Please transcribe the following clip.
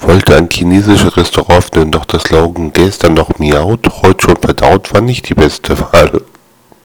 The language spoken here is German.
Wollte ein chinesisches Restaurant öffnen, doch das Slogan "Gestern noch miaut, heute schon verdaut" war nicht die beste Wahl.